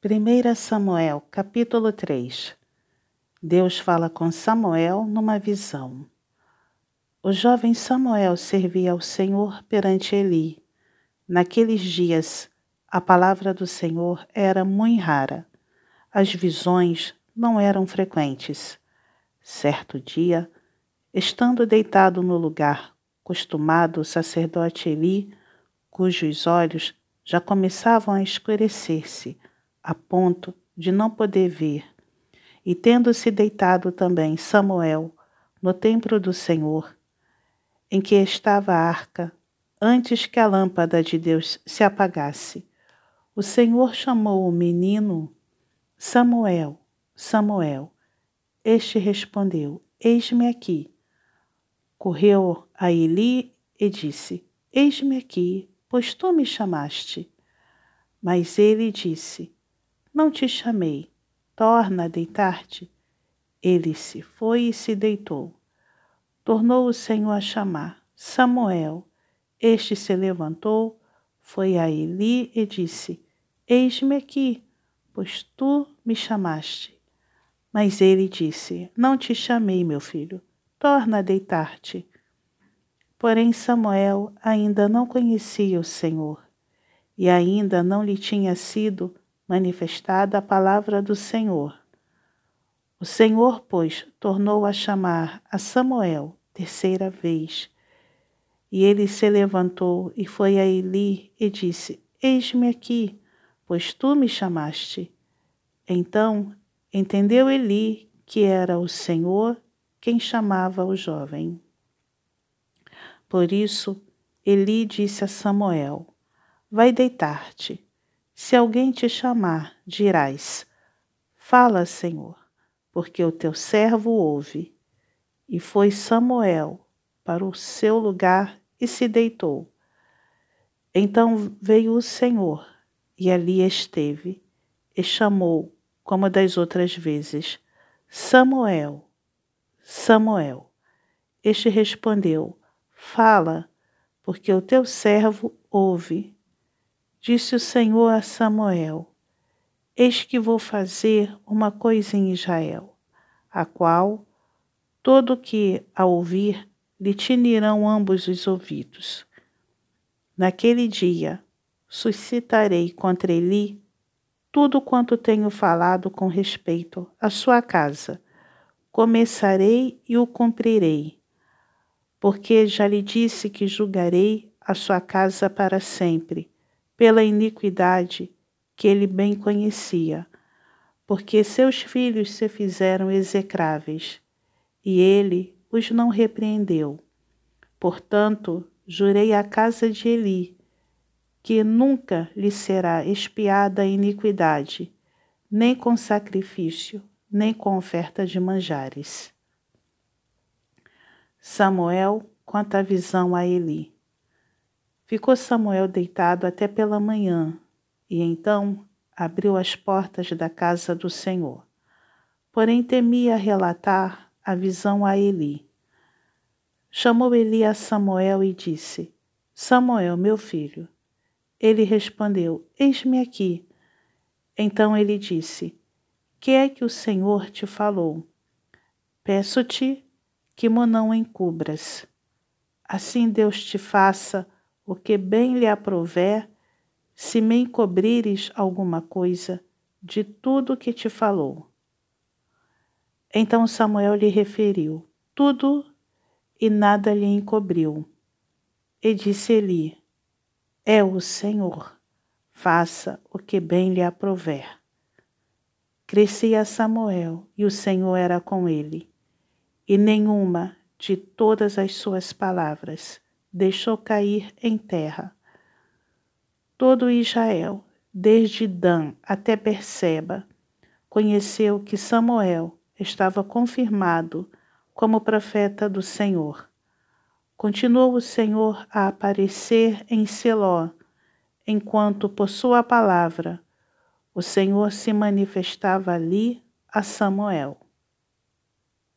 1 Samuel, capítulo 3 Deus fala com Samuel numa visão. O jovem Samuel servia ao Senhor perante Eli. Naqueles dias, a palavra do Senhor era muito rara. As visões não eram frequentes. Certo dia, estando deitado no lugar costumado, o sacerdote Eli, cujos olhos já começavam a escurecer-se, a ponto de não poder ver. E tendo-se deitado também Samuel no templo do Senhor, em que estava a arca, antes que a lâmpada de Deus se apagasse, o Senhor chamou o menino Samuel, Samuel. Este respondeu: Eis-me aqui. Correu a Eli e disse: Eis-me aqui, pois tu me chamaste. Mas ele disse: não te chamei, torna a deitar-te. Ele se foi e se deitou. Tornou o Senhor a chamar: Samuel. Este se levantou, foi a Eli e disse: Eis-me aqui, pois tu me chamaste. Mas ele disse: Não te chamei, meu filho, torna a deitar-te. Porém, Samuel ainda não conhecia o Senhor, e ainda não lhe tinha sido manifestada a palavra do Senhor. O Senhor, pois, tornou a chamar a Samuel terceira vez. E ele se levantou e foi a Eli e disse: Eis-me aqui, pois tu me chamaste. Então entendeu Eli que era o Senhor quem chamava o jovem. Por isso, Eli disse a Samuel: Vai deitar-te se alguém te chamar, dirás: Fala, Senhor, porque o teu servo ouve. E foi Samuel para o seu lugar e se deitou. Então veio o Senhor e ali esteve, e chamou, como das outras vezes, Samuel, Samuel. Este respondeu: Fala, porque o teu servo ouve. Disse o Senhor a Samuel: Eis que vou fazer uma coisa em Israel, a qual todo que a ouvir lhe tinirão ambos os ouvidos. Naquele dia suscitarei contra ele tudo quanto tenho falado com respeito à sua casa. Começarei e o cumprirei, porque já lhe disse que julgarei a sua casa para sempre pela iniquidade que ele bem conhecia, porque seus filhos se fizeram execráveis, e ele os não repreendeu. Portanto, jurei à casa de Eli, que nunca lhe será expiada a iniquidade, nem com sacrifício, nem com oferta de manjares. Samuel conta a visão a Eli. Ficou Samuel deitado até pela manhã, e então abriu as portas da casa do Senhor. Porém temia relatar a visão a Eli. Chamou Eli a Samuel e disse: Samuel, meu filho. Ele respondeu: Eis-me aqui. Então ele disse: Que é que o Senhor te falou? Peço-te que me não encubras. Assim Deus te faça o que bem lhe aprouver, se me encobrires alguma coisa de tudo que te falou. Então Samuel lhe referiu tudo e nada lhe encobriu. E disse-lhe: É o Senhor, faça o que bem lhe aprouver. Crescia Samuel e o Senhor era com ele, e nenhuma de todas as suas palavras deixou cair em terra. Todo Israel, desde Dan até Berseba, conheceu que Samuel estava confirmado como profeta do Senhor. Continuou o Senhor a aparecer em Seló, enquanto por sua palavra o Senhor se manifestava ali a Samuel.